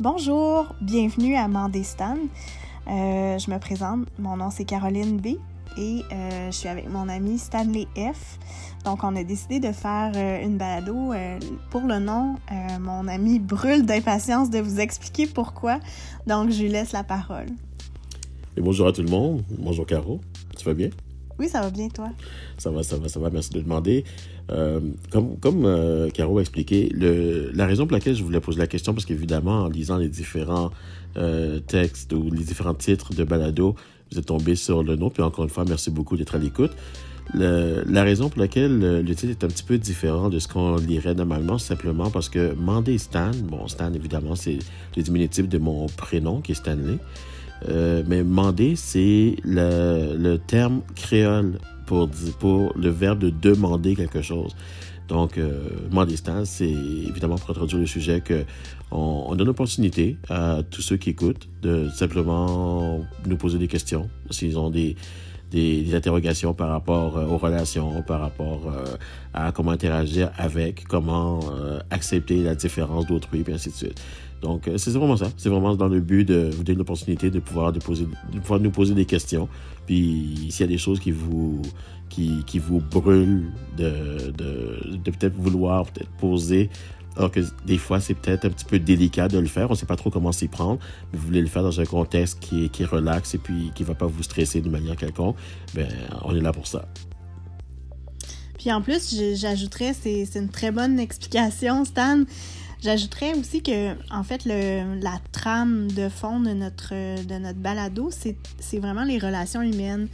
Bonjour, bienvenue à Mandestan. Euh, je me présente, mon nom c'est Caroline B et euh, je suis avec mon ami Stanley F. Donc on a décidé de faire euh, une balado pour le nom. Mon ami brûle d'impatience de vous expliquer pourquoi. Donc je lui laisse la parole. Et bonjour à tout le monde. Bonjour Caro. Tu vas bien? Oui, ça va bien toi? Ça va, ça va, ça va. Merci de demander. Euh, comme euh, Caro a expliqué, la raison pour laquelle je voulais poser la question, parce qu'évidemment, en lisant les différents euh, textes ou les différents titres de balado, vous êtes tombé sur le nom. Puis encore une fois, merci beaucoup d'être à l'écoute. La raison pour laquelle le, le titre est un petit peu différent de ce qu'on lirait normalement, simplement parce que Mandé Stan, bon, Stan, évidemment, c'est le diminutif de mon prénom qui est Stanley. Euh, mais Mandé, c'est le, le terme créole pour, pour le verbe de demander quelque chose. Donc, euh, Mandestan, c'est évidemment pour introduire le sujet que on, on donne l'opportunité à tous ceux qui écoutent de simplement nous poser des questions s'ils ont des, des, des interrogations par rapport euh, aux relations, par rapport euh, à comment interagir avec, comment euh, accepter la différence d'autrui, et ainsi de suite. Donc, c'est vraiment ça. C'est vraiment dans le but de vous donner l'opportunité de pouvoir, de, poser, de pouvoir nous poser des questions. Puis, s'il y a des choses qui vous, qui, qui vous brûlent de, de, de peut-être vouloir peut-être poser, alors que des fois, c'est peut-être un petit peu délicat de le faire. On ne sait pas trop comment s'y prendre. Mais vous voulez le faire dans un contexte qui qui est relax et puis qui ne va pas vous stresser de manière quelconque. Ben, on est là pour ça. Puis en plus, j'ajouterais, c'est une très bonne explication, Stan. J'ajouterais aussi que, en fait, la trame de fond de notre, de notre balado, c'est c'est vraiment les relations humaines,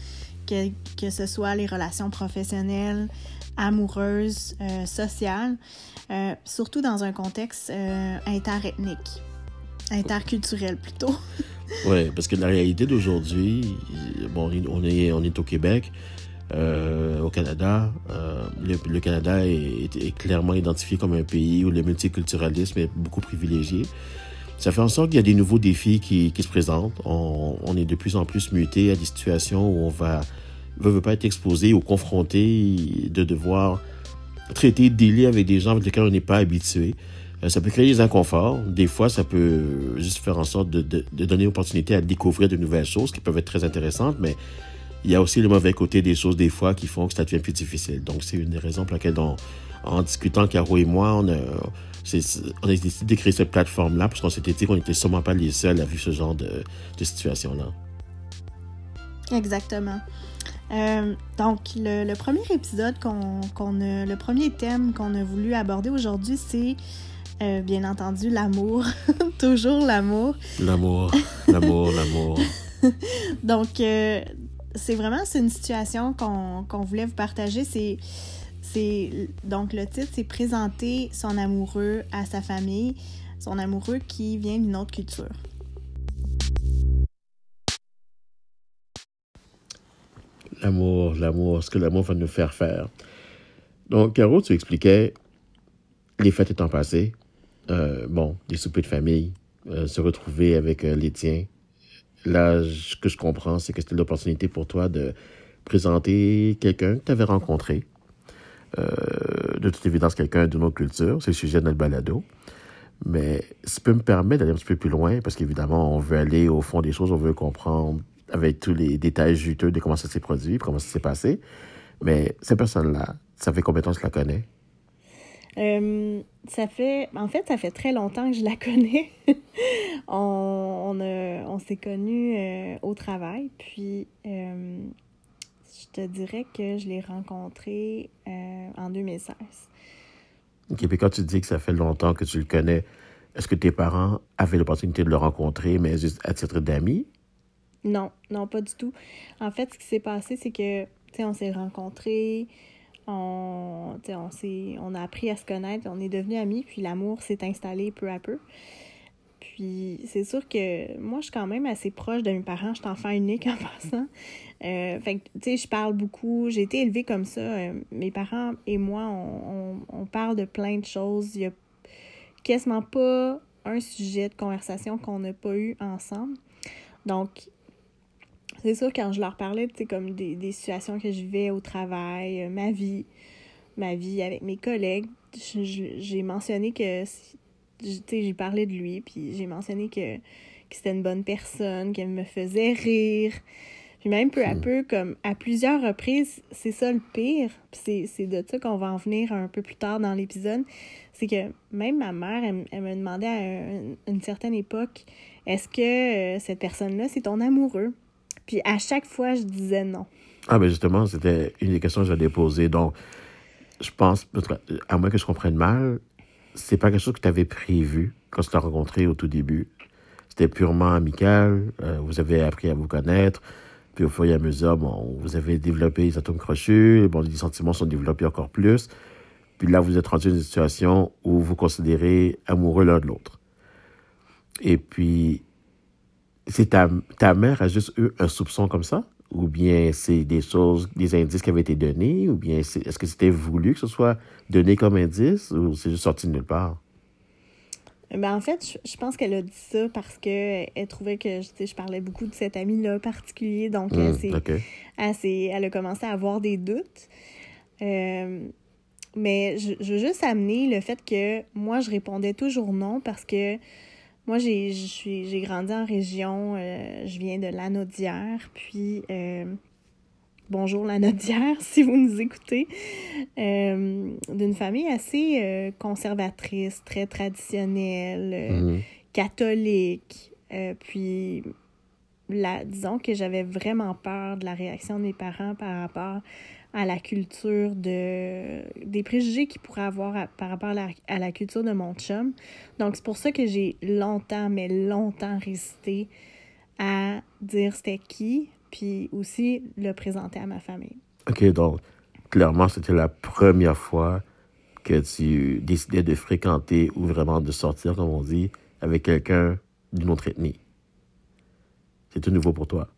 que, que ce soit les relations professionnelles, amoureuses, euh, sociales, euh, surtout dans un contexte euh, interethnique, interculturel plutôt. Oui, parce que la réalité d'aujourd'hui, bon, on est, on est au Québec, euh, au Canada. Euh, le, Canada est, clairement identifié comme un pays où le multiculturalisme est beaucoup privilégié. Ça fait en sorte qu'il y a des nouveaux défis qui, se présentent. On, on est de plus en plus muté à des situations où on va veut, veut pas être exposé ou confronté de devoir traiter, délai avec des gens avec lesquels on n'est pas habitué. Euh, Ça peut créer des inconforts. Des fois, ça peut juste faire en sorte de, de, de donner l'opportunité à découvrir de nouvelles choses qui peuvent être très intéressantes, mais il y a aussi le mauvais côté des choses des fois qui font que ça devient plus difficile. Donc, c'est une des raisons pour laquelle, en discutant, Caro et moi, on a, décidé de créer cette plateforme-là parce qu'on s'était dit qu'on n'était sûrement pas les seuls à vivre ce genre de situation-là. Exactement. Euh, donc, le, le premier épisode qu'on a, le premier thème qu'on a voulu aborder aujourd'hui, c'est euh, bien entendu l'amour. Toujours l'amour. L'amour, l'amour, l'amour. Donc, euh, c'est vraiment c'est une situation qu'on qu'on voulait vous partager. C'est c'est donc le titre, c'est présenter son amoureux à sa famille, son amoureux qui vient d'une autre culture. L'amour, l'amour, ce que l'amour va nous faire faire. Donc, Caro, tu expliquais les fêtes étant passées, euh, bon, des soupers de famille, euh, se retrouver avec euh, les tiens. Là, ce que je comprends, c'est que c'était l'opportunité pour toi de présenter quelqu'un que tu avais rencontré. De toute évidence, quelqu'un d'une autre culture. C'est le sujet de notre balado. Mais ça peut me permettre d'aller un petit peu plus loin, parce qu'évidemment, on veut aller au fond des choses, on veut comprendre avec tous les détails juteux de comment ça s'est produit, comment ça s'est passé. Mais cette personne-là, ça fait combien de temps que tu la connais? Euh, ça fait, en fait, ça fait très longtemps que je la connais. on on, s'est connus euh, au travail, puis euh, je te dirais que je l'ai rencontré euh, en 2016. OK, puis quand tu dis que ça fait longtemps que tu le connais, est-ce que tes parents avaient l'opportunité de le rencontrer, mais juste à titre d'amis? Non, non, pas du tout. En fait, ce qui s'est passé, c'est que, tu sais, on s'est rencontrés, on, on on a appris à se connaître, on est devenus amis, puis l'amour s'est installé peu à peu. Puis c'est sûr que moi, je suis quand même assez proche de mes parents. Je suis enfant unique en passant. Euh, fait que, tu sais, je parle beaucoup. J'ai été élevée comme ça. Euh, mes parents et moi, on, on, on parle de plein de choses. Il y a quasiment pas un sujet de conversation qu'on n'a pas eu ensemble. Donc, c'est sûr, quand je leur parlais, tu comme des, des situations que je vivais au travail, euh, ma vie, ma vie avec mes collègues, j'ai mentionné que j'ai parlé de lui, puis j'ai mentionné que, que c'était une bonne personne, qu'elle me faisait rire. Puis même peu à Hmm. peu, comme à plusieurs reprises, c'est ça le pire. Puis c'est de ça qu'on va en venir un peu plus tard dans l'épisode. C'est que même ma mère, elle, elle me demandait à un- une certaine époque est-ce que euh, cette personne-là, c'est ton amoureux? Puis à chaque fois, je disais non. Ah, ben justement, c'était une des questions que j'allais poser. Donc, je pense, à moins que je comprenne mal, c'est pas quelque chose que tu avais prévu quand tu t'as rencontré au tout début. C'était purement amical. euh, vous avez appris à vous connaître. Puis au fur et à mesure, bon, vous avez développé les atomes crochus. Bon, les sentiments sont développés encore plus. Puis là, vous êtes rendu dans une situation où vous considérez amoureux l'un de l'autre. Et puis, c'est ta, ta mère a juste eu un soupçon comme ça? Ou bien c'est des choses, des indices qui avaient été donnés? Ou bien est-ce que c'était voulu que ce soit donné comme indice? Ou c'est juste sorti de nulle part? Ben, en fait, je, je pense qu'elle a dit ça parce que elle trouvait que sais, je parlais beaucoup de cet ami-là particulier. Donc, elle, Hmm, elle, a commencé à avoir des doutes. Euh, mais je, je veux juste amener le fait que moi, je répondais toujours non parce que moi, j'ai j'ai grandi en région. euh, je viens de Lanaudière. Puis, euh, bonjour Lanaudière, si vous nous écoutez. Euh, D'une famille assez euh, conservatrice, très traditionnelle. Mhm. catholique. Puis, la, disons que j'avais vraiment peur de la réaction de mes parents par rapport à la culture de des préjugés qu'ils pourraient avoir par rapport à la, à la culture de mon chum. Donc c'est pour ça que j'ai longtemps, mais longtemps résisté à dire c'était qui, puis aussi le présenter à ma famille. OK, donc, clairement, c'était la première fois que tu décidais de fréquenter ou vraiment de sortir, comme on dit, avec quelqu'un d'une autre ethnie. C'est tout nouveau pour toi.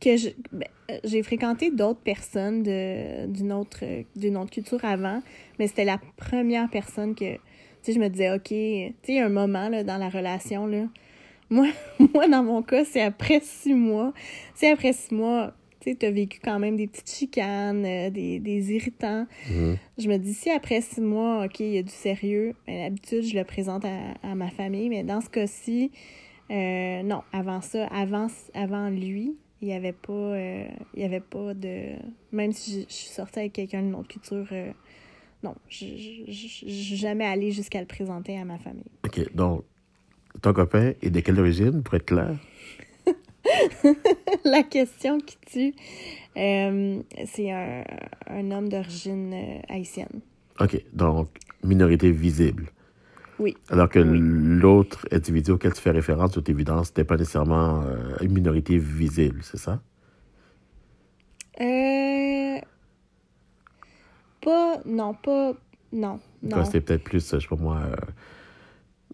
Que ben, euh, j'ai fréquenté d'autres personnes d'une autre, d'une autre culture avant, mais c'était la première personne que, tu sais, je me disais, OK, tu sais, il y a un moment là, dans la relation, là, moi, moi, dans mon cas, c'est après six mois. C'est après six mois, tu sais, tu as vécu quand même des petites chicanes, euh, des, des irritants. Mhm. Je me dis, si après six mois, OK, il y a du sérieux, ben, d'habitude, je le présente à, à ma famille, mais dans ce cas-ci, euh, non, avant ça, avant, avant lui, il n'y avait pas euh, il y avait pas de même si je, je suis sortie avec quelqu'un d'une autre culture euh, non je je- je- je suis jamais allée jusqu'à le présenter à ma famille OK, donc, ton copain est de quelle origine, pour être clair? la question qui tue euh, c'est un, un homme d'origine haïtienne OK, donc, minorité visible. Oui Alors que Oui. l'autre individu auquel tu fais référence, toute évidence, n'était pas nécessairement euh, une minorité visible, c'est ça? euh, pas non pas non non C'était peut-être plus, je sais pas moi, euh,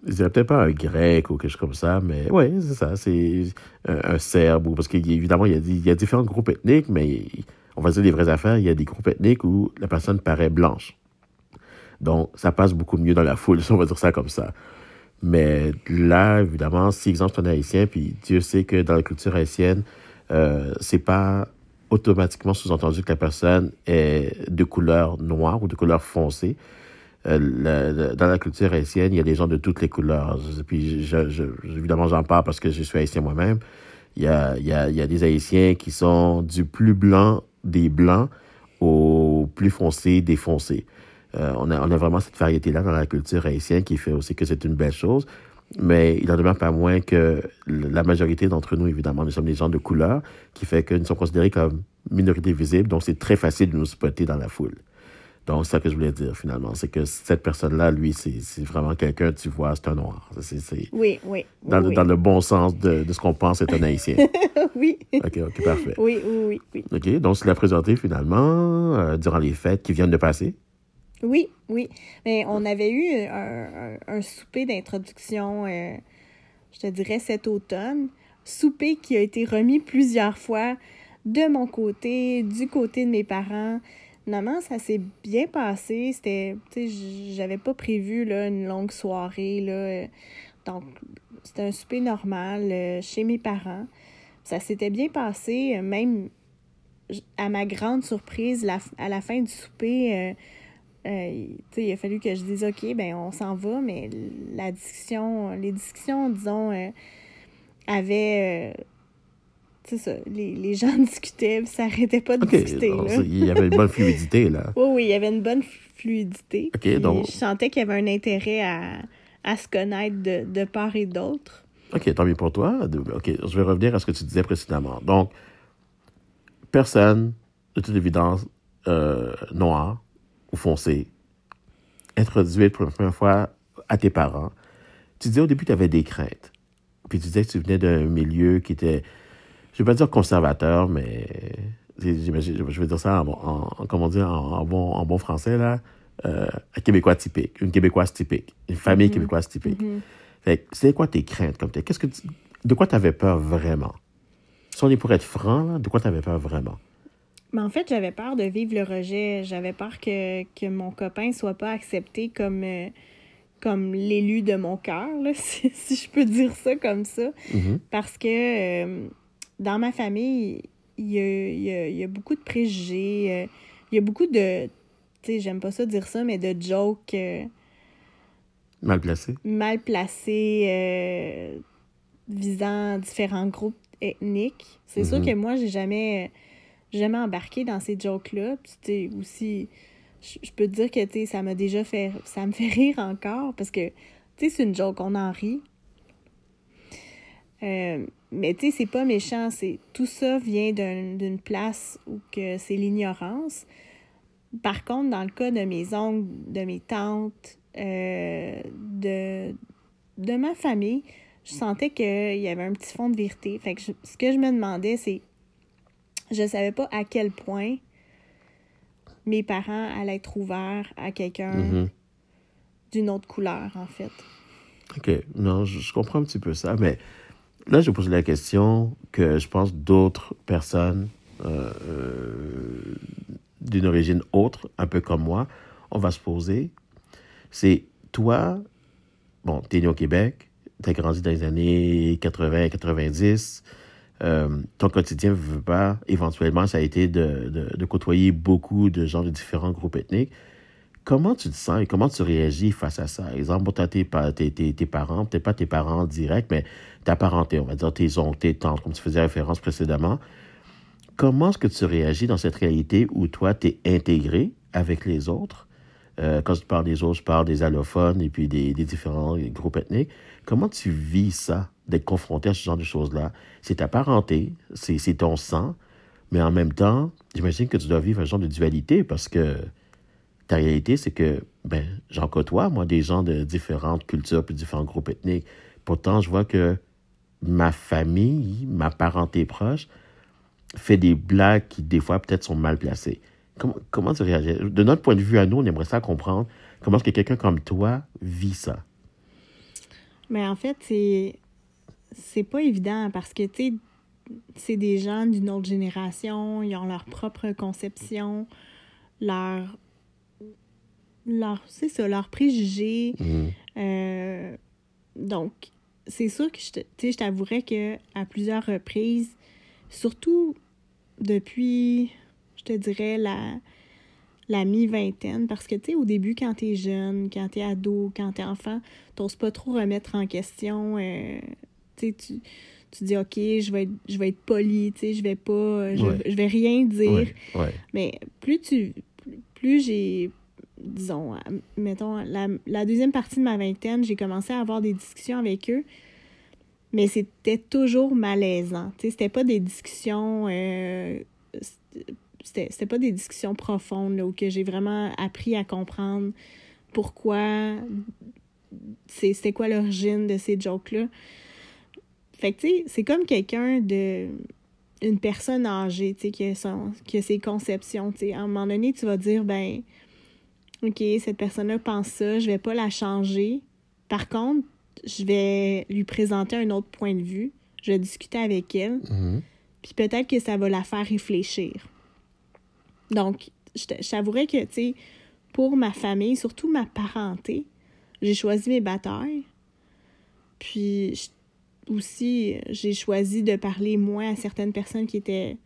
je dirais peut-être pas un grec ou quelque chose comme ça, mais ouais, c'est ça, c'est un, un serbe, ou parce qu'évidemment, il il y a différents groupes ethniques, mais on va dire les vraies affaires, il y a des groupes ethniques où la personne paraît blanche. Donc, ça passe beaucoup mieux dans la foule, on va dire ça comme ça. Mais là, évidemment, si exemple tu es haïtien, puis Dieu sait que dans la culture haïtienne, euh, c'est pas automatiquement sous-entendu que la personne est de couleur noire ou de couleur foncée. Euh, dans la culture haïtienne, il y a des gens de toutes les couleurs. Puis, évidemment, j'en parle parce que je suis haïtien moi-même. Il y a, il y, a, il y a des haïtiens qui sont du plus blanc des blancs au plus foncé des foncés. Euh, on, a, on a vraiment cette variété-là dans la culture haïtienne qui fait aussi que c'est une belle chose. Mais il en demeure pas moins que la majorité d'entre nous, évidemment, nous sommes des gens de couleur, qui fait que nous sommes considérés comme minorité visible. Donc, c'est très facile de nous spotter dans la foule. Donc, c'est ça que je voulais dire, finalement. C'est que cette personne-là, lui, c'est vraiment quelqu'un, tu vois, c'est un noir. C'est c'est oui oui dans, le- oui, dans le bon sens de, de ce qu'on pense être un haïtien. oui OK, OK, parfait. oui oui oui oui OK, donc, tu l'as présenté, finalement, euh, durant les fêtes qui viennent de passer. Oui, oui. Mais on avait eu un, un- un souper d'introduction, euh, je te dirais cet automne. Souper qui a été remis plusieurs fois de mon côté, du côté de mes parents. Finalement, ça s'est bien passé. C'était, tu sais, j'avais pas prévu là, une longue soirée. Là, donc, c'était un souper normal euh, chez mes parents. Ça s'était bien passé, euh, même à ma grande surprise, la- à la fin du souper. euh, euh, il a fallu que je dise OK, ben on s'en va, mais la discussion, les discussions, disons, euh, avaient. Euh, c'est ça, les, les, gens discutaient, ça n'arrêtait pas de discuter. il y avait une bonne fluidité, là. oui, oui, il y avait une bonne fluidité. donc... Je sentais qu'il y avait un intérêt à, à se connaître de, de part et d'autre. OK, tant mieux pour toi. OK, je vais revenir à ce que tu disais précédemment. Donc, personne, de toute évidence, euh, noire ou foncée, introduite pour la première fois à tes parents, tu disais au début que tu avais des craintes. Puis tu disais que tu venais d'un milieu qui était, je ne vais pas dire conservateur, mais je vais dire ça en, en comment dire, en, bon, en bon français, là, euh, un Québécois typique, une Québécoise typique, une famille mm-hmm. québécoise typique. Mm-hmm. C'est quoi tes craintes comme Qu'est-ce que de quoi tu avais peur vraiment? Si on est pour être franc, de quoi tu avais peur vraiment? Mais en fait, j'avais peur de vivre le rejet. J'avais peur que, que mon copain soit pas accepté comme, euh, comme l'élu de mon cœur, si, je peux dire ça comme ça. Mm-hmm. Parce que euh, dans ma famille, il y a, y a, beaucoup de préjugés. il y a beaucoup de j'aime pas ça dire ça, mais de jokes. Euh, mal placés. Mal placés, euh, visant différents groupes ethniques. C'est sûr mhm. que moi, j'ai jamais, jamais embarqué dans ces jokes-là. Aussi, je peux te dire que, tu ça m'a déjà fait. Ça me fait rire encore parce que, tu sais, c'est une joke, on en rit. Euh, mais tu sais, c'est pas méchant. C'est tout ça vient d'une place où que c'est l'ignorance. Par contre, dans le cas de mes oncles, de mes tantes, euh, de, de ma famille, je sentais qu'il y avait un petit fond de vérité. Fait ce que je me demandais, c'est je savais pas à quel point mes parents allaient être ouverts à quelqu'un mm-hmm. d'une autre couleur, en fait. OK. Non, je, comprends un petit peu ça, mais là, je pose la question que je pense d'autres personnes euh, euh, d'une origine autre, un peu comme moi, on va se poser, c'est toi, bon, t'es né au Québec, t'as grandi dans les années 80, 90, euh, ton quotidien ne veut pas, éventuellement, ça a été de, de, côtoyer beaucoup de gens de différents groupes ethniques. Comment tu te sens et comment tu réagis face à ça? Par exemple, tu as tes, tes, tes, parents, peut-être pas tes parents directs, mais ta parenté, on va dire tes oncles, tes tantes, comme tu faisais référence précédemment. Comment est-ce que tu réagis dans cette réalité où toi, tu es intégré avec les autres? Euh, quand je parle des autres, je parle des allophones et puis des, différents groupes ethniques. Comment tu vis ça, d'être confronté à ce genre de choses-là? C'est ta parenté, c'est ton sang, mais en même temps, j'imagine que tu dois vivre un genre de dualité parce que ta réalité, c'est que, ben, j'en côtoie, moi, des gens de différentes cultures puis différents groupes ethniques. Pourtant, je vois que ma famille, ma parenté proche, fait des blagues qui, des fois, peut-être sont mal placées. Comment, comment tu réagis? De notre point de vue à nous, on aimerait ça comprendre. Comment est-ce que quelqu'un comme toi vit ça? Mais en fait, c'est c'est pas évident parce que, tu sais, c'est des gens d'une autre génération, ils ont leur propre conception, leur. leur c'est ça, leurs préjugés. Mm-hmm. Euh, donc, c'est sûr que je t'avouerais que à plusieurs reprises, surtout depuis, je te dirais, la, la mi-vingtaine. Parce que, tu sais, au début, quand t'es jeune, quand t'es ado, quand t'es enfant, t'oses pas trop remettre en question. Euh, tu tu, tu dis, OK, je vais être, je vais être poli, tu sais, je vais pas, je, vais rien dire. Mais plus tu, plus j'ai, disons, mettons, la, la deuxième partie de ma vingtaine, j'ai commencé à avoir des discussions avec eux mais c'était toujours malaisant. Tu sais, c'était pas des discussions. Euh, c'était pas des discussions profondes là, où que j'ai vraiment appris à comprendre pourquoi. C'était quoi l'origine de ces jokes-là. Fait que, tu sais, c'est comme quelqu'un de. Une personne âgée, tu sais, qui, a son, qui a ses conceptions. Tu sais, à un moment donné, tu vas dire, ben, OK, cette personne-là pense ça, je vais pas la changer. Par contre, je vais lui présenter un autre point de vue, je vais discuter avec elle, mhm. puis peut-être que ça va la faire réfléchir. Donc, je t'avouerais que, tu sais, pour ma famille, surtout ma parenté, j'ai choisi mes batailles. Puis aussi, j'ai choisi de parler moins à certaines personnes qui étaient,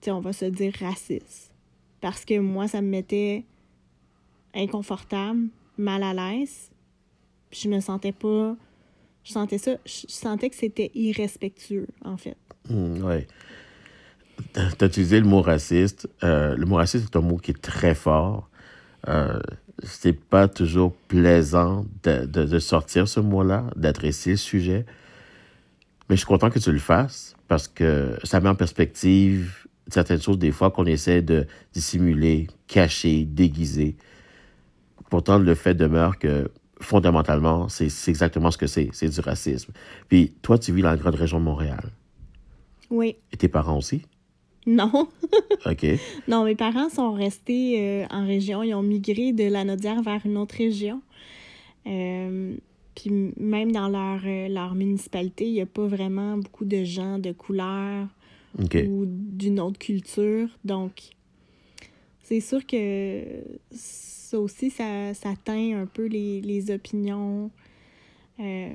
tu sais, on va se dire racistes. Parce que moi, ça me mettait inconfortable, mal à l'aise. Je me sentais pas. Je sentais ça. Je sentais que c'était irrespectueux, en fait. Hmm, ouais. Tu as utilisé le mot raciste. Euh, le mot raciste est un mot qui est très fort. Euh, c'est pas toujours plaisant de, de, de sortir ce mot-là, d'adresser le sujet. Mais je suis content que tu le fasses parce que ça met en perspective certaines choses des fois qu'on essaie de dissimuler, cacher, déguiser. Pourtant, le fait demeure que fondamentalement, c'est exactement ce que c'est. C'est du racisme. Puis toi, tu vis dans la grande région de Montréal. Oui. Et tes parents aussi? Non. OK. Non, mes parents sont restés euh, en région. Ils ont migré de la Nodière vers une autre région. Euh, puis même dans leur, euh, leur municipalité, il n'y a pas vraiment beaucoup de gens de couleur ou d'une autre culture. Donc, c'est sûr que ça aussi, ça, ça teint un peu les, les opinions. Euh,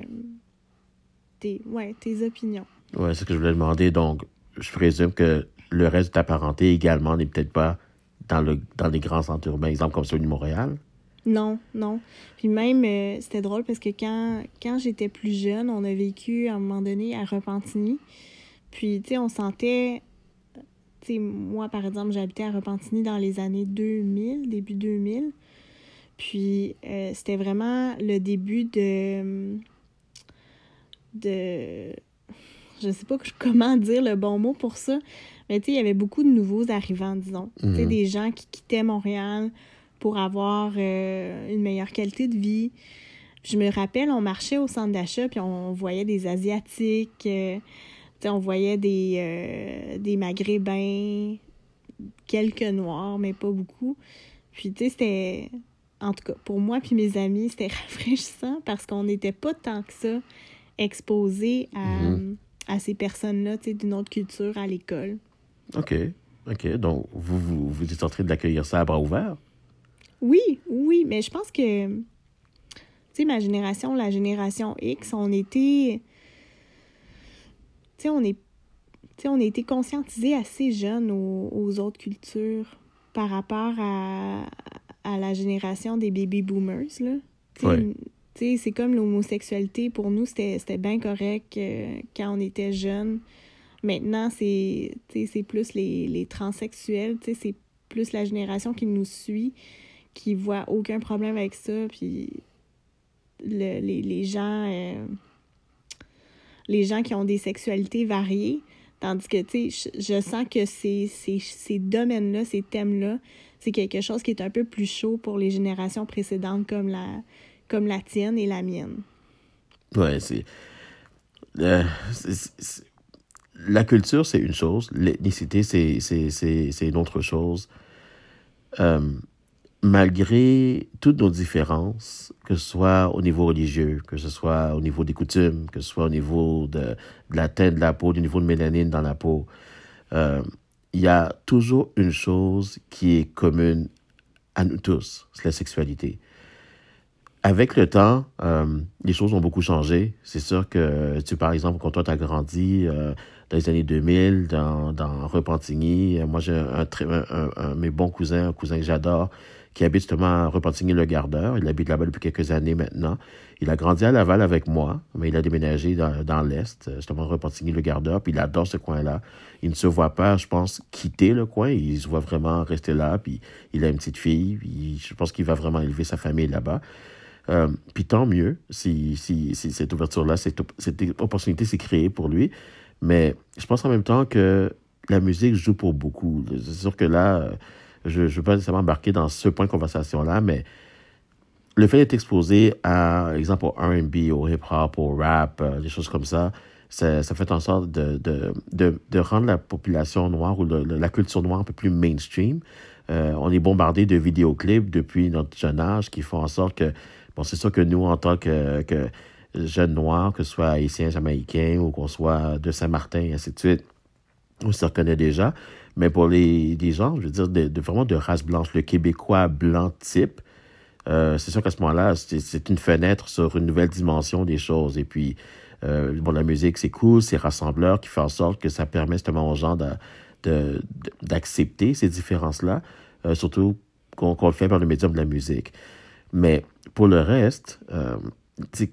tes, ouais, tes opinions. Ouais, c'est ce que je voulais demander. Donc, je présume que le reste de ta parenté également n'est peut-être pas dans, le, dans les grands centres urbains, exemple comme celui de Montréal? Non, non. Puis même, euh, c'était drôle parce que quand, quand j'étais plus jeune, on a vécu à un moment donné à Repentigny. Puis, tu sais, on sentait. Tu sais, moi, par exemple, j'habitais à Repentigny dans les années 2000, début 2000. Puis, euh, c'était vraiment le début de. de. Je sais pas comment dire le bon mot pour ça. Mais tu sais, il y avait beaucoup de nouveaux arrivants, disons. Tu sais, Mhm. des gens qui quittaient Montréal pour avoir euh, une meilleure qualité de vie. Je me rappelle, on marchait au centre d'achat, puis on voyait des Asiatiques, euh, tu sais, on voyait des, euh, des Maghrébins, quelques Noirs, mais pas beaucoup. Puis, tu sais, c'était... En tout cas, pour moi puis mes amis, c'était rafraîchissant parce qu'on n'était pas tant que ça exposés à, Mhm. À ces personnes-là, tu sais, d'une autre culture à l'école. OK. OK. Donc, vous, vous, vous êtes en train d'accueillir ça à bras ouverts? Oui, oui, mais je pense que, tu sais, ma génération, la génération X, on était, tu sais, on est, tu sais, on a été conscientisés assez jeunes aux, aux autres cultures par rapport à, à la génération des baby boomers, là. Ouais. C'est comme l'homosexualité, pour nous, c'était bien correct euh, quand on était jeunes. Maintenant, c'est plus les, les transsexuels, c'est plus la génération qui nous suit, qui voit aucun problème avec ça, puis le- les, les gens euh, les gens qui ont des sexualités variées, tandis que, tu sais, je, je sens que ces, ces, ces domaines-là, ces thèmes-là, c'est quelque chose qui est un peu plus chaud pour les générations précédentes comme la, comme la tienne et la mienne. Ouais, c'est. euh, la culture, c'est une chose. L'ethnicité, c'est une autre chose. Euh, malgré toutes nos différences, que ce soit au niveau religieux, que ce soit au niveau des coutumes, que ce soit au niveau de, de la teinte de la peau, du niveau de mélanine dans la peau, euh, il y a toujours une chose qui est commune à nous tous, c'est la sexualité. Avec le temps, euh, les choses ont beaucoup changé. C'est sûr que, tu par exemple, quand toi, tu as grandi euh, dans les années 2000, dans, Repentigny, euh, moi, j'ai un, un, un- un- mes bons cousins, un cousin que j'adore, qui habite justement à Repentigny-le-Gardeur. Il habite là-bas depuis quelques années maintenant. Il a grandi à Laval avec moi, mais il a déménagé dans, dans l'Est, justement Repentigny-le-Gardeur, puis il adore ce coin-là. Il ne se voit pas, je pense, quitter le coin. Il se voit vraiment rester là, puis il a une petite fille, puis je pense qu'il va vraiment élever sa famille là-bas. Euh, puis tant mieux si, si, cette ouverture-là, cette, op- cette opportunité s'est créée pour lui. Mais je pense en même temps que la musique joue pour beaucoup. C'est sûr que là, euh, je ne veux pas nécessairement embarquer dans ce point de conversation-là, mais le fait d'être exposé à, exemple, au R&B, au hip-hop, au rap, euh, des choses comme ça, ça, fait en sorte de, de, de, rendre la population noire ou la culture noire un peu plus mainstream. Euh, on est bombardé de vidéoclips depuis notre jeune âge qui font en sorte que, bon, c'est sûr que nous, en tant que, que jeunes noirs, que ce soit haïtiens, jamaïcains ou qu'on soit de Saint-Martin et ainsi de suite, on se reconnaît déjà. Mais pour les, les gens, je veux dire, de, vraiment de race blanche, le Québécois blanc type, euh, c'est sûr qu'à ce moment-là, c'est une fenêtre sur une nouvelle dimension des choses. Et puis, euh, bon, la musique, c'est cool, c'est rassembleur qui fait en sorte que ça permet justement aux gens de- de- de- d'accepter ces différences-là. Euh, surtout qu'on le fait par le médium de la musique. Mais pour le reste, euh,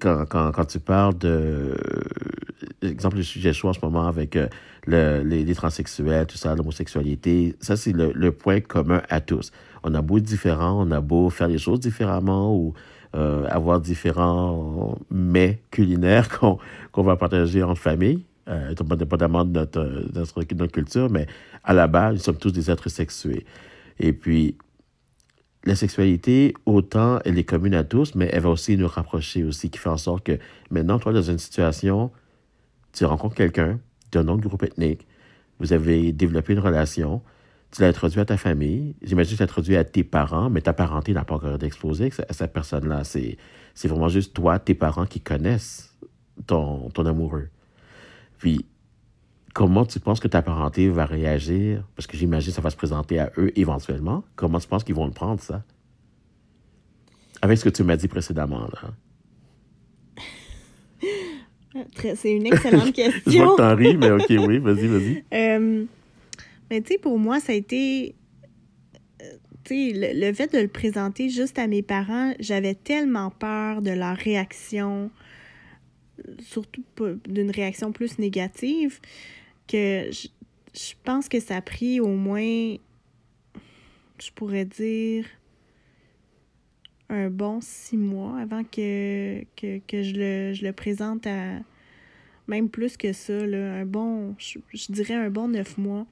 quand, quand, quand, tu parles de, exemple, le sujet chaud en ce moment avec euh, le, les, transsexuels, tout ça, l'homosexualité, ça, c'est le, le, point commun à tous. On a beau être différents, on a beau faire les choses différemment ou euh, avoir différents mets culinaires qu'on qu'on va partager en famille, euh, indépendamment de notre, notre, notre, culture, mais à la base, nous sommes tous des êtres sexués. Et puis, la sexualité, autant elle est commune à tous, mais elle va aussi nous rapprocher aussi, qui fait en sorte que maintenant, toi, dans une situation, tu rencontres quelqu'un d'un autre groupe ethnique, vous avez développé une relation, tu l'as introduit à ta famille, j'imagine que tu l'as introduit à tes parents, mais ta parenté n'a pas encore d'exposé à cette personne-là. C'est, c'est vraiment juste toi, tes parents qui connaissent ton, ton amoureux. Puis, comment tu penses que ta parenté va réagir? Parce que j'imagine que ça va se présenter à eux éventuellement. Comment tu penses qu'ils vont le prendre, ça? Avec ce que tu m'as dit précédemment, là. C'est une excellente question. Je vois que t'en ris, mais OK, oui, vas-y, vas-y. Euh, mais tu sais, pour moi, ça a été... Euh, tu sais, le, fait de le présenter juste à mes parents, j'avais tellement peur de leur réaction, surtout d'une réaction plus négative, que je, je pense que ça a pris au moins, je pourrais dire, un bon six mois avant que, que, que je, le, je, le, présente à même plus que ça, là, un bon, je, dirais un bon neuf mois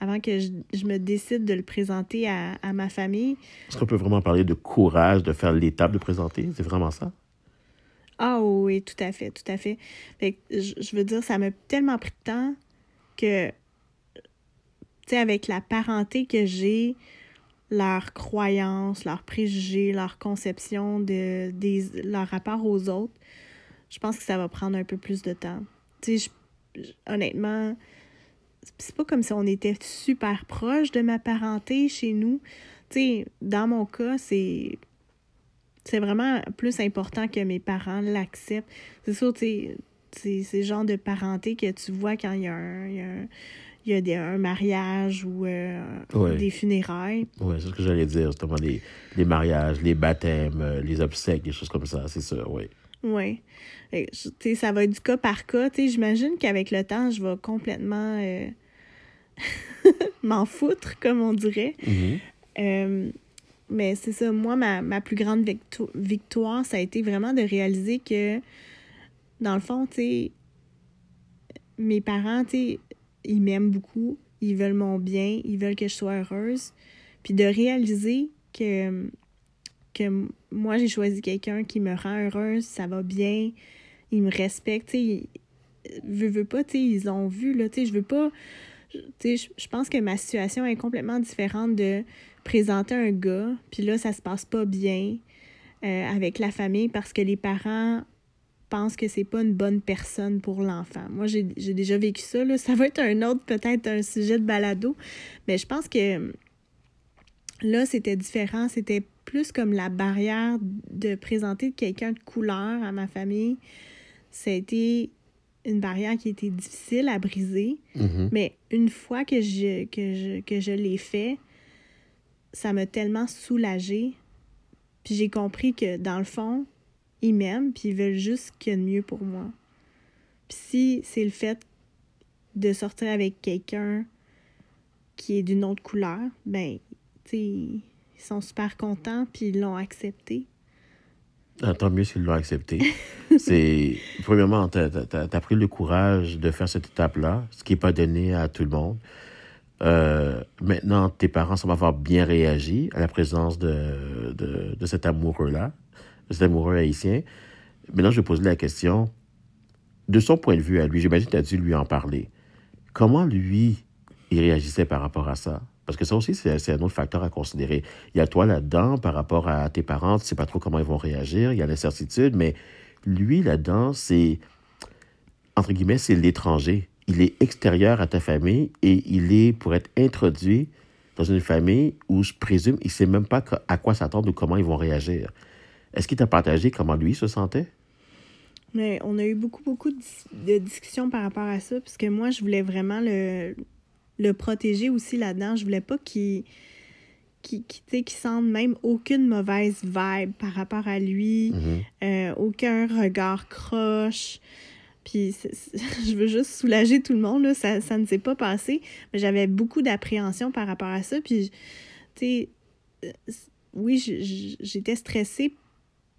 avant que je, je, me décide de le présenter à, à ma famille. Est-ce qu'on peut vraiment parler de courage de faire l'étape de présenter? C'est vraiment ça? Ah oui, tout à fait, tout à fait. fait je, je veux dire, ça m'a tellement pris de temps que, tu sais, avec la parenté que j'ai, leurs croyances, leurs préjugés, leur conception de des, leur rapport aux autres, je pense que ça va prendre un peu plus de temps. Tu sais, honnêtement, c'est pas comme si on était super proche de ma parenté chez nous. Tu sais, dans mon cas, c'est c'est vraiment plus important que mes parents l'acceptent. C'est sûr, tu sais, c'est le genre de parenté que tu vois quand il y a un, il y a un il y a des, un mariage ou euh, des funérailles. Oui, c'est ce que j'allais dire, justement, les, les mariages, les baptêmes, euh, les obsèques, des choses comme ça, c'est ça, oui. Oui. Ça va être du cas par cas. J'imagine qu'avec le temps, je vais complètement euh, m'en foutre, comme on dirait. Mm-hmm. mais c'est ça, moi, ma, ma plus grande victoire, ça a été vraiment de réaliser que, dans le fond, tu sais, mes parents, tu sais, ils m'aiment beaucoup, ils veulent mon bien, ils veulent que je sois heureuse. Puis de réaliser que, que moi, j'ai choisi quelqu'un qui me rend heureuse, ça va bien, ils me respectent, tu veux, pas, tu sais, ils ont vu, là, tu sais, je veux pas, je pense que ma situation est complètement différente de présenter un gars, puis là, ça se passe pas bien euh, avec la famille parce que les parents pense que c'est pas une bonne personne pour l'enfant. Moi, j'ai déjà vécu ça. Là. Ça va être un autre, peut-être un sujet de balado. Mais je pense que là, c'était différent. C'était plus comme la barrière de présenter quelqu'un de couleur à ma famille. Ça a été une barrière qui était difficile à briser. Mm-hmm. Mais une fois que je, que je, que je l'ai fait, ça m'a tellement soulagée. Puis j'ai compris que dans le fond, ils m'aiment, puis ils veulent juste ce qu'il y a de mieux pour moi. Puis si c'est le fait de sortir avec quelqu'un qui est d'une autre couleur, ben, tu sais, ils sont super contents, puis ils l'ont accepté. Ah, tant mieux s'ils l'ont accepté. c'est premièrement, tu pris le courage de faire cette étape-là, ce qui n'est pas donné à tout le monde. Euh, maintenant, tes parents semblent avoir bien réagi à la présence de, de, de cet amoureux-là cet amoureux haïtien. Maintenant, je poser la question, de son point de vue à lui, j'imagine que tu as dû lui en parler. Comment lui, il réagissait par rapport à ça? Parce que ça aussi, c'est un autre facteur à considérer. Il y a toi là-dedans, par rapport à tes parents, tu ne sais pas trop comment ils vont réagir, il y a l'incertitude, mais lui là-dedans, c'est, entre guillemets, c'est l'étranger. Il est extérieur à ta famille et il est pour être introduit dans une famille où je présume il ne sait même pas à quoi s'attendre ou comment ils vont réagir. Est-ce qu'il t'a partagé comment lui se sentait? Mais on a eu beaucoup, beaucoup de, discussions par rapport à ça, parce que moi, je voulais vraiment le, le protéger aussi là-dedans. Je voulais pas qu'il qui, qui, qui sentent même aucune mauvaise vibe par rapport à lui, Mhm. euh, aucun regard croche. Puis je veux juste soulager tout le monde, là. Ça, ça ne s'est pas passé, mais j'avais beaucoup d'appréhension par rapport à ça. Puis, tu sais, euh, oui, j'étais stressée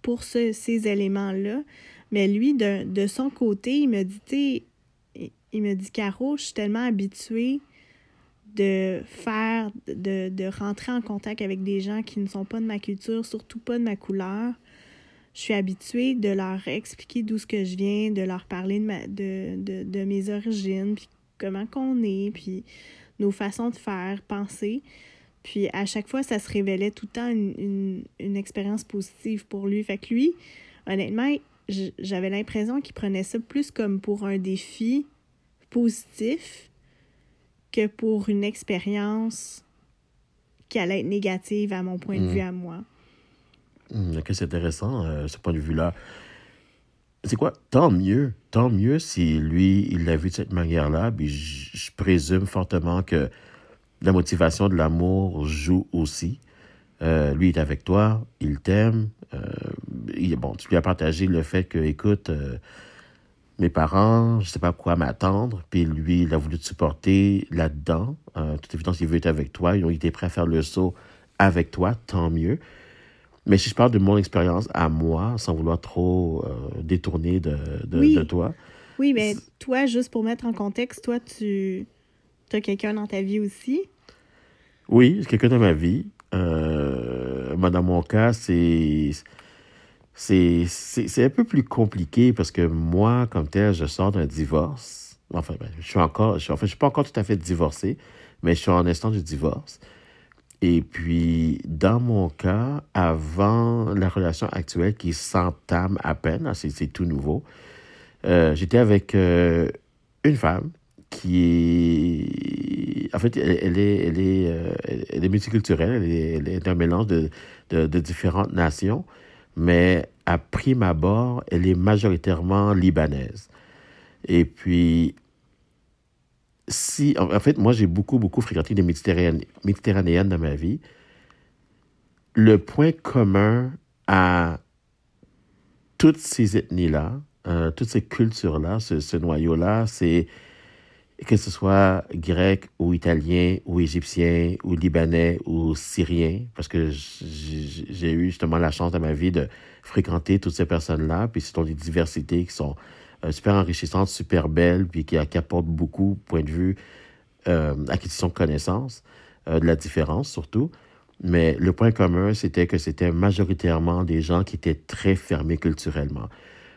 pour ce- ces éléments-là, mais lui, de, de son côté, il me dit, tu il- me dit, Caro, je suis tellement habituée de faire, de, rentrer en contact avec des gens qui ne sont pas de ma culture, surtout pas de ma couleur. Je suis habituée de leur expliquer d'où ce que je viens, de leur parler de, ma, de mes origines, puis comment qu'on est, puis nos façons de faire, penser. Puis à chaque fois, ça se révélait tout le temps une, une, une expérience positive pour lui. Fait que lui, honnêtement, j'avais l'impression qu'il prenait ça plus comme pour un défi positif que pour une expérience qui allait être négative à mon point de Mm. vue à moi. Hmm, ok, c'est intéressant, euh, ce point de vue-là. C'est quoi? Tant mieux. Tant mieux si lui, il l'a vu de cette manière-là. Puis je présume fortement que la motivation de l'amour joue aussi. Euh, lui est avec toi, il t'aime. Euh, bon, tu lui as partagé le fait que, écoute, euh, mes parents, je sais pas quoi m'attendre. Puis lui, il a voulu te supporter là-dedans. Euh, toute évidence, il veut être avec toi. Ils ont été prêts à faire le saut avec toi, tant mieux. Mais si je parle de mon expérience à moi, sans vouloir trop détourner de, de, Oui. de toi, Oui, mais toi, juste pour mettre en contexte, toi, tu as quelqu'un dans ta vie aussi. Oui, c'est quelqu'un dans ma vie. Euh, mon cas, c'est c'est un peu plus compliqué parce que moi, comme tel, je sors d'un divorce. Enfin, ben, je suis encore, je suis, enfin, je suis pas encore tout à fait divorcé, mais je suis en instant du divorce. Et puis, dans mon cas, avant la relation actuelle qui s'entame à peine, hein, c'est c'est tout nouveau, euh, j'étais avec euh, une femme qui est... En fait, elle, est, elle, est, euh, elle est multiculturelle, elle est, elle un mélange de, de, différentes nations, mais à prime abord, elle est majoritairement libanaise. Et puis, si... En fait, moi, j'ai beaucoup, beaucoup fréquenté des Méditerranéennes, Méditerranéennes dans ma vie. Le point commun à toutes ces ethnies-là, euh, toutes ces cultures-là, ce noyau-là, c'est que ce soit grec ou italien ou égyptien ou libanais ou syrien, parce que j'ai eu justement la chance dans ma vie de fréquenter toutes ces personnes-là, puis c'est des diversités qui sont euh, super enrichissantes, super belles, puis qui, qui apportent beaucoup, point de vue euh, acquisition de connaissances, euh, de la différence surtout. Mais le point commun, c'était que c'était majoritairement des gens qui étaient très fermés culturellement.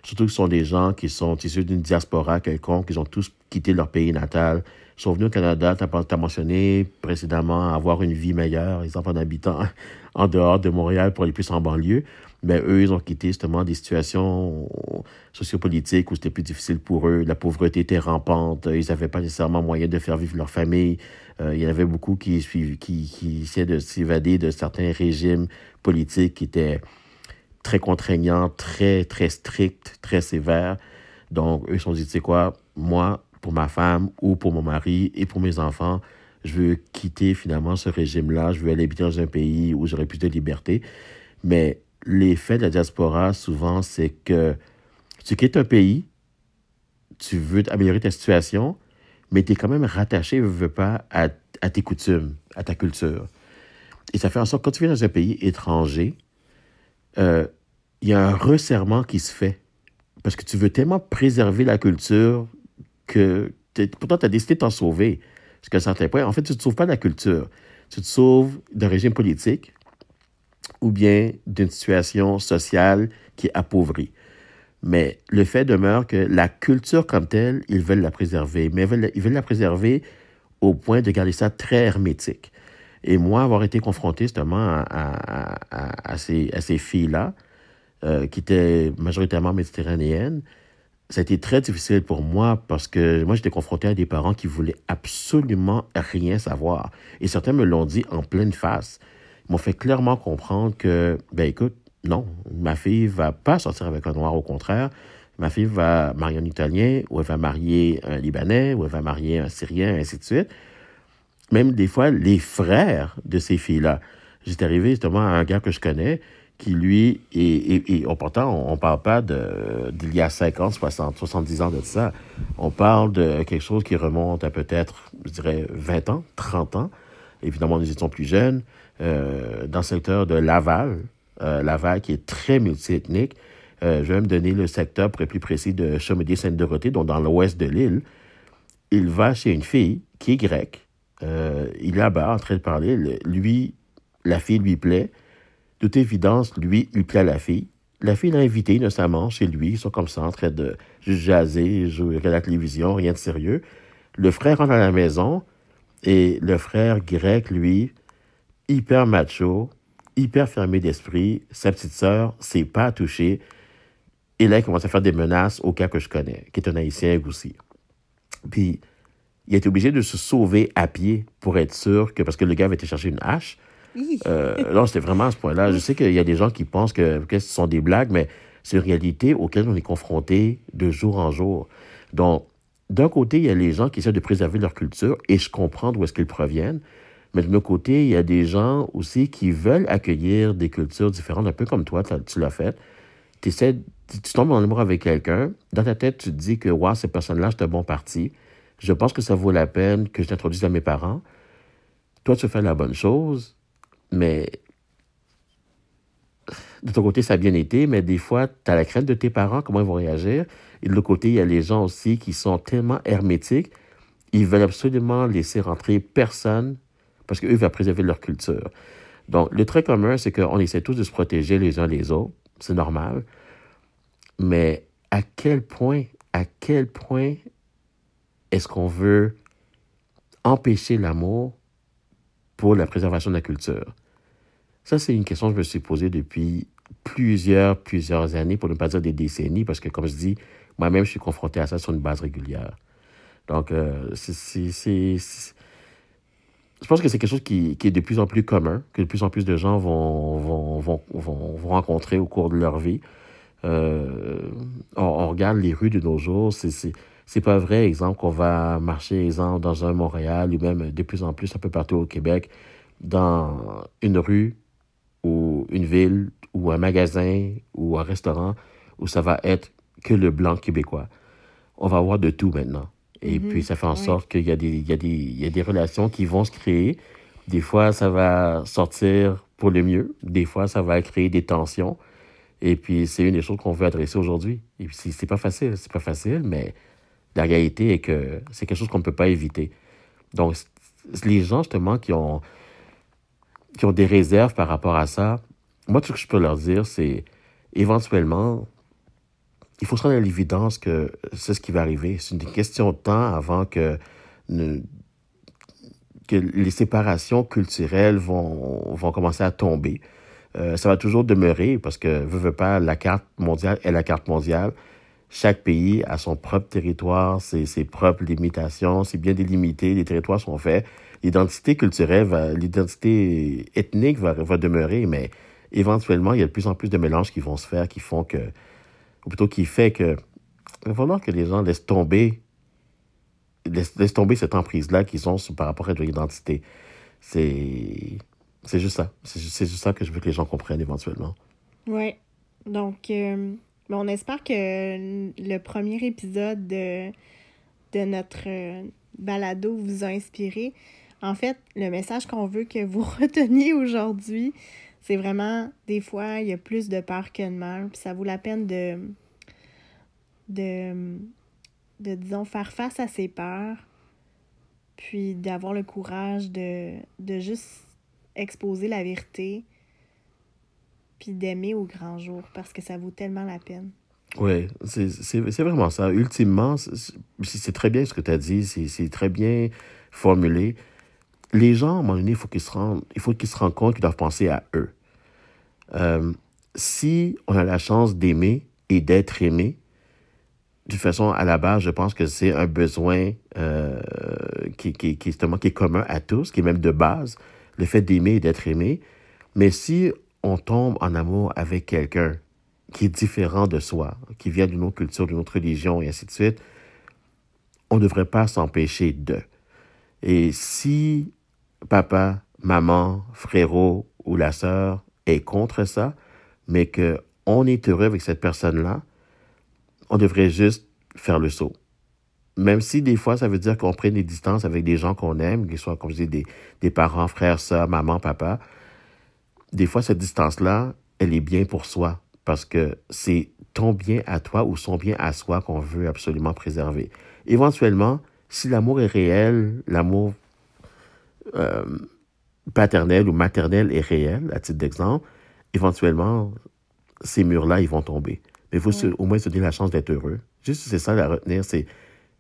Surtout que ce sont des gens qui sont issus d'une diaspora quelconque, ils ont tous quitté leur pays natal, sont venus au Canada, tu as, mentionné précédemment avoir une vie meilleure, exemple en habitant en dehors de Montréal pour aller plus en banlieue. Mais eux, ils ont quitté justement des situations sociopolitiques où c'était plus difficile pour eux. La pauvreté était rampante. Ils n'avaient pas nécessairement moyen de faire vivre leur famille. Euh, il y en avait beaucoup qui essayaient de s'évader de certains régimes politiques qui étaient très contraignants, très, très stricts, très sévères. Donc, eux se sont dit, tu sais quoi, moi, pour ma femme ou pour mon mari et pour mes enfants, je veux quitter finalement ce régime-là. Je veux aller habiter dans un pays où j'aurai plus de liberté. Mais l'effet de la diaspora, souvent, c'est que tu quittes un pays, tu veux améliorer ta situation, mais tu es quand même rattaché, veux, veux pas, à, tes coutumes, à ta culture. Et ça fait en sorte que quand tu viens dans un pays étranger, il euh, y a un resserrement qui se fait. Parce que tu veux tellement préserver la culture que pourtant tu as décidé de t'en sauver. Parce qu'à un certain point, en fait, tu ne te sauves pas de la culture. Tu te sauves d'un régime politique ou bien d'une situation sociale qui est appauvrie. Mais le fait demeure que la culture comme telle, ils veulent la préserver. Mais ils veulent la préserver au point de garder ça très hermétique. Et moi, avoir été confronté justement à, ces filles-là, euh, qui étaient majoritairement méditerranéennes, ça a été très difficile pour moi parce que moi, j'étais confronté à des parents qui voulaient absolument rien savoir. Et certains me l'ont dit en pleine face. Ils m'ont fait clairement comprendre que, ben écoute, non, ma fille va pas sortir avec un noir, au contraire. Ma fille va marier un Italien, ou elle va marier un Libanais, ou elle va marier un Syrien, ainsi de suite. Même des fois, les frères de ces filles-là. j'étais arrivé justement à un gars que je connais qui, lui, et, et, pourtant, on ne parle pas d'il y a 50, 60, 70 ans de ça. On parle de quelque chose qui remonte à peut-être, je dirais, 20 ans, 30 ans. Évidemment, nous étions plus jeunes. Euh, dans le secteur de Laval, euh, Laval qui est très multiethnique. Euh, je vais me donner le secteur, pour être plus précis, de Chaumédier-Sainte-Dorothée, donc dans l'ouest de l'île. Il va chez une fille qui est grecque. Il est là-bas en train de parler. Lui, la fille lui plaît. De toute évidence, lui, il plaît à la fille. La fille l'a invité innocemment chez lui. Ils sont comme ça en train de jaser, jouer à la télévision, rien de sérieux. Le frère rentre à la maison et le frère grec, lui, hyper macho, hyper fermé d'esprit. Sa petite sœur, c'est pas touché. Et là, il commence à faire des menaces au cas que je connais, qui est un haïtien aussi. Puis, il été obligé de se sauver à pied pour être sûr que, parce que le gars avait été chercher une hache. Euh, non, c'était vraiment à ce point-là. Je sais qu'il y a des gens qui pensent que, que ce sont des blagues, mais c'est une réalité auquel on est confronté de jour en jour. Donc, d'un côté, il y a les gens qui essaient de préserver leur culture, et je comprends d'où est-ce qu'ils proviennent. Mais de l'autre côté, il y a des gens aussi qui veulent accueillir des cultures différentes, un peu comme toi, tu l'as fait. tu tombes en amour avec quelqu'un, dans ta tête, tu te dis que, wow, cette personne-là, c'est un bon parti. Je pense que ça vaut la peine que je t'introduise à mes parents. Toi, tu fais la bonne chose, mais de ton côté, ça a bien été, mais des fois, tu as la crainte de tes parents, comment ils vont réagir. Et de l'autre côté, il y a les gens aussi qui sont tellement hermétiques, ils veulent absolument laisser rentrer personne parce qu'eux veulent préserver leur culture. Donc, le trait commun, c'est qu'on essaie tous de se protéger les uns les autres. C'est normal. Mais à quel point, à quel point est-ce qu'on veut empêcher l'amour pour la préservation de la culture? Ça, c'est une question que je me suis posée depuis plusieurs, plusieurs années, pour ne pas dire des décennies, parce que, comme je dis, moi-même, je suis confronté à ça sur une base régulière. Donc, euh, c'est je pense que c'est quelque chose qui, est de plus en plus commun, que de plus en plus de gens vont, vont, vont, vont, rencontrer au cours de leur vie. Euh, on, regarde les rues de nos jours, c'est, c'est, pas vrai, exemple, qu'on va marcher, exemple, dans un Montréal ou même de plus en plus un peu partout au Québec, dans une rue ou une ville ou un magasin ou un restaurant où ça va être que le blanc québécois. On va avoir de tout maintenant. Et mhm. puis, ça fait en sorte qu'il y, a des, il y, a des, il y a des relations qui vont se créer. Des fois, ça va sortir pour le mieux. Des fois, ça va créer des tensions. Et puis, c'est une des choses qu'on veut adresser aujourd'hui. Et puis, c'est pas facile. C'est pas facile, mais la réalité est que c'est quelque chose qu'on ne peut pas éviter. Donc, les gens, justement, qui ont, qui ont des réserves par rapport à ça, moi, tout ce que je peux leur dire, c'est éventuellement, il faut se rendre à l'évidence que c'est ce qui va arriver. C'est une question de temps avant que, que les séparations culturelles vont, vont commencer à tomber. Euh, ça va toujours demeurer parce que, veut, veut pas, la carte mondiale est la carte mondiale. Chaque pays a son propre territoire, ses, ses propres limitations, c'est bien délimité, les territoires sont faits. L'identité culturelle, l'identité ethnique va, va demeurer, mais éventuellement, il y a de plus en plus de mélanges qui vont se faire, qui font que ou plutôt qui fait que il va falloir que les gens laissent tomber laissent, tomber cette emprise-là qu'ils ont par rapport à leur identité. C'est c'est juste ça. C'est juste, ça que je veux que les gens comprennent éventuellement. Oui. Donc, euh, on espère que le premier épisode de, de notre euh, balado vous a inspiré. En fait, le message qu'on veut que vous reteniez aujourd'hui, c'est vraiment, des fois, il y a plus de peur que de mal. Puis ça vaut la peine de, de, de, disons, faire face à ses peurs. Puis d'avoir le courage de, de juste exposer la vérité. Puis d'aimer au grand jour parce que ça vaut tellement la peine. Oui, c'est vraiment ça. Ultimement, c'est très bien ce que tu as dit, c'est très bien formulé les gens, à un moment donné, il faut qu'ils se rendent, il faut qu'ils se rendent compte qu'ils doivent penser à eux. Euh, si on a la chance d'aimer et d'être aimé, de façon, à la base, je pense que c'est un besoin euh, qui, qui, qui, qui est commun à tous, qui est même de base, le fait d'aimer et d'être aimé. Mais si on tombe en amour avec quelqu'un qui est différent de soi, qui vient d'une autre culture, d'une autre religion, et ainsi de suite, on ne devrait pas s'empêcher de. Et si papa, maman, frérot ou la sœur est contre ça, mais que on est heureux avec cette personne-là, on devrait juste faire le saut. Même si des fois, ça veut dire qu'on prenne des distances avec des gens qu'on aime, qu'ils soient, comme je dis, des, des parents, frères, sœurs, maman, papa. Des fois, cette distance-là, elle est bien pour soi parce que c'est ton bien à toi ou son bien à soi qu'on veut absolument préserver. Éventuellement, si l'amour est réel, l'amour euh, paternel ou maternel est réel, à titre d'exemple, éventuellement, ces murs-là, ils vont tomber. Mais il faut au moins se donner la chance d'être heureux. Juste, c'est ça à retenir, c'est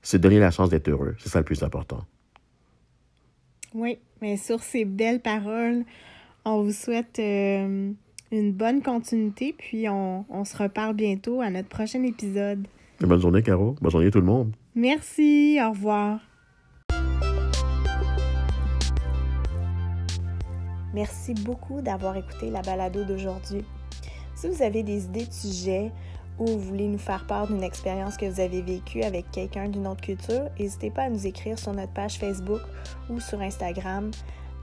se donner la chance d'être heureux. C'est ça le plus important. Oui, mais sur ces belles paroles, on vous souhaite euh, une bonne continuité, puis on, on, se reparle bientôt à notre prochain épisode. bonne journée, Caro. Bonne journée tout le monde. Merci. Au revoir. Merci beaucoup d'avoir écouté la balado d'aujourd'hui. Si vous avez des idées de sujets ou vous voulez nous faire part d'une expérience que vous avez vécue avec quelqu'un d'une autre culture, n'hésitez pas à nous écrire sur notre page Facebook ou sur Instagram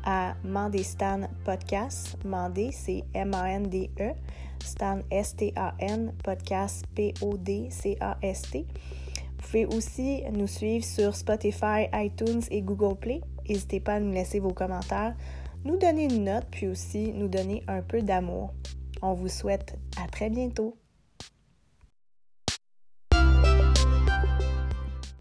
à Mandé Stan Podcast. Mandé, c'est M-A-N-D-E. Stan, S-T-A-N, Podcast, P-O-D-C-A-S-T. Vous pouvez aussi nous suivre sur Spotify, iTunes et Google Play. N'hésitez pas à nous laisser vos commentaires, nous donner une note, puis aussi nous donner un peu d'amour. On vous souhaite à très bientôt.